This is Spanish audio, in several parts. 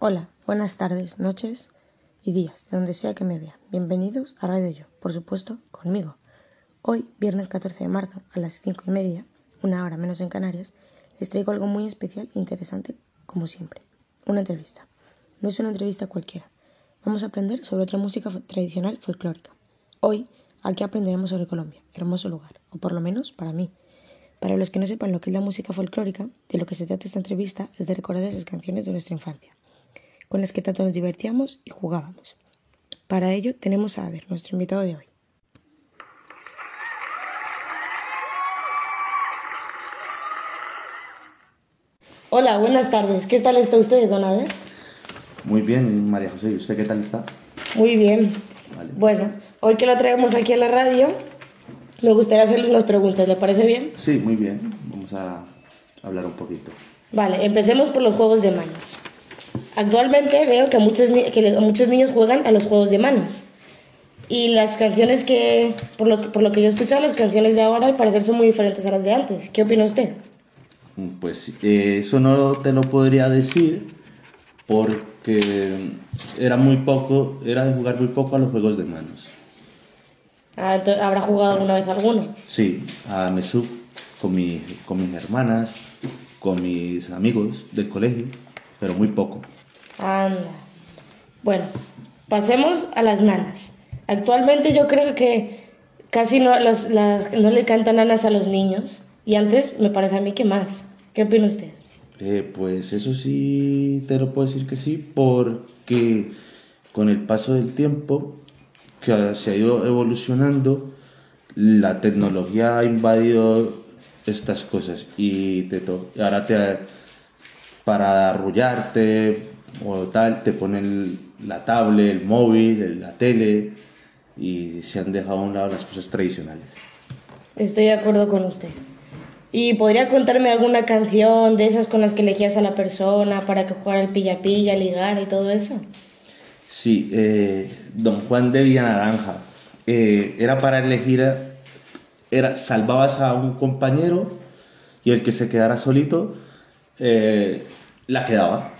Hola, buenas tardes, noches y días, de donde sea que me vean. Bienvenidos a Radio Yo, por supuesto, conmigo. Hoy, viernes 14 de marzo, a las 5 y media, una hora menos en Canarias, les traigo algo muy especial e interesante, como siempre. Una entrevista. No es una entrevista cualquiera. Vamos a aprender sobre otra música tradicional folclórica. Hoy, aquí aprenderemos sobre Colombia, hermoso lugar, o por lo menos para mí. Para los que no sepan lo que es la música folclórica, de lo que se trata esta entrevista es de recordar esas canciones de nuestra infancia con las que tanto nos divertíamos y jugábamos. Para ello tenemos a Ader, nuestro invitado de hoy. Hola, buenas tardes. ¿Qué tal está usted, don Ader? Muy bien, María José. ¿Y usted qué tal está? Muy bien. Bueno, hoy que lo traemos aquí a la radio, me gustaría hacerle unas preguntas. ¿Le parece bien? Sí, muy bien. Vamos a hablar un poquito. Vale, empecemos por los juegos de manos. Actualmente veo que muchos, que muchos niños juegan a los juegos de manos. Y las canciones que, por lo, por lo que yo he escuchado, las canciones de ahora al parecer son muy diferentes a las de antes. ¿Qué opina usted? Pues eh, eso no te lo podría decir porque era muy poco, era de jugar muy poco a los juegos de manos. Ah, ¿Habrá jugado alguna vez alguno? Sí, a Mesú con, mi, con mis hermanas, con mis amigos del colegio, pero muy poco. Anda. Bueno, pasemos a las nanas. Actualmente yo creo que casi no, los, no le cantan nanas a los niños. Y antes me parece a mí que más. ¿Qué opina usted? Eh, pues eso sí te lo puedo decir que sí, porque con el paso del tiempo que se ha ido evolucionando, la tecnología ha invadido estas cosas y te ahora te para arrullarte, o tal, te ponen la tablet, el móvil, la tele y se han dejado a un lado las cosas tradicionales. Estoy de acuerdo con usted. ¿Y podría contarme alguna canción de esas con las que elegías a la persona para que jugara el pilla-pilla, ligar y todo eso? Sí, eh, Don Juan de Villanaranja. Eh, era para elegir, era, salvabas a un compañero y el que se quedara solito eh, la quedaba.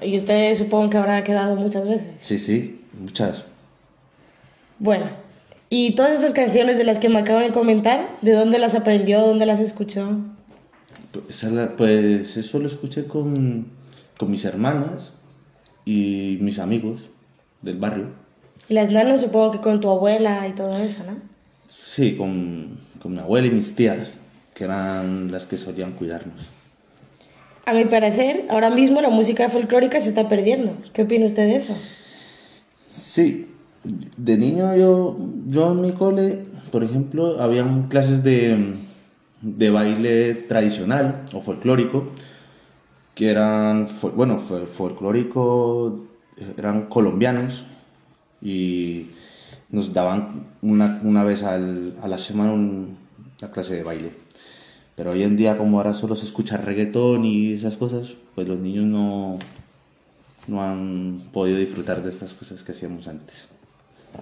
Y usted supongo que habrá quedado muchas veces. Sí, sí, muchas. Bueno, ¿y todas esas canciones de las que me acaban de comentar, de dónde las aprendió, dónde las escuchó? Pues, pues eso lo escuché con, con mis hermanas y mis amigos del barrio. Y las nanas supongo que con tu abuela y todo eso, ¿no? Sí, con, con mi abuela y mis tías, que eran las que solían cuidarnos. A mi parecer, ahora mismo la música folclórica se está perdiendo. ¿Qué opina usted de eso? Sí, de niño yo, yo en mi cole, por ejemplo, había clases de, de baile tradicional o folclórico, que eran, bueno, folclórico, eran colombianos y nos daban una, una vez a la semana una clase de baile. Pero hoy en día, como ahora solo se escucha reggaetón y esas cosas, pues los niños no, no han podido disfrutar de estas cosas que hacíamos antes.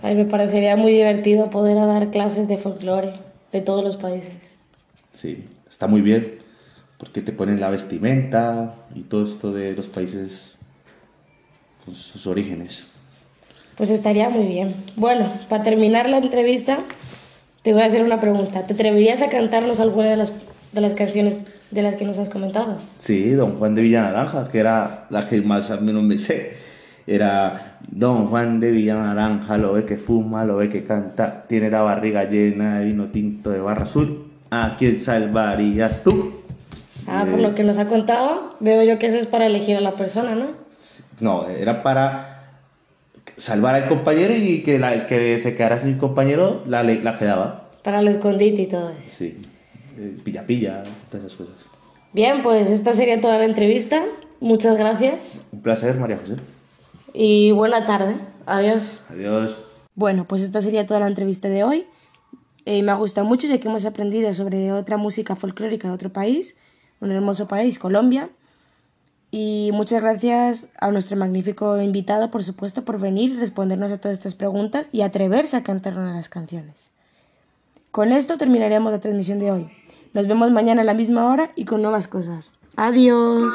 Ay, me parecería muy divertido poder dar clases de folclore de todos los países. Sí, está muy bien, porque te ponen la vestimenta y todo esto de los países con sus orígenes. Pues estaría muy bien. Bueno, para terminar la entrevista, te voy a hacer una pregunta. ¿Te atreverías a cantarnos alguna de las de las canciones de las que nos has comentado. Sí, Don Juan de Villanaranja, que era la que más a menos me sé. Era Don Juan de Villanaranja, lo ve que fuma, lo ve que canta, tiene la barriga llena de vino tinto de barra azul. ¿A quién salvarías tú? Ah, por lo que nos ha contado, veo yo que eso es para elegir a la persona, ¿no? No, era para salvar al compañero y que la, el que se quedara sin compañero la, la quedaba. Para el escondite y todo eso. Sí. Eh, pilla pilla, todas esas cosas. Bien, pues esta sería toda la entrevista. Muchas gracias. Un placer, María José. Y buena tarde. Adiós. Adiós. Bueno, pues esta sería toda la entrevista de hoy. Eh, me ha gustado mucho ya que hemos aprendido sobre otra música folclórica de otro país, un hermoso país, Colombia. Y muchas gracias a nuestro magnífico invitado, por supuesto, por venir y respondernos a todas estas preguntas y atreverse a cantar una de las canciones. Con esto terminaremos la transmisión de hoy. Nos vemos mañana a la misma hora y con nuevas cosas. Adiós.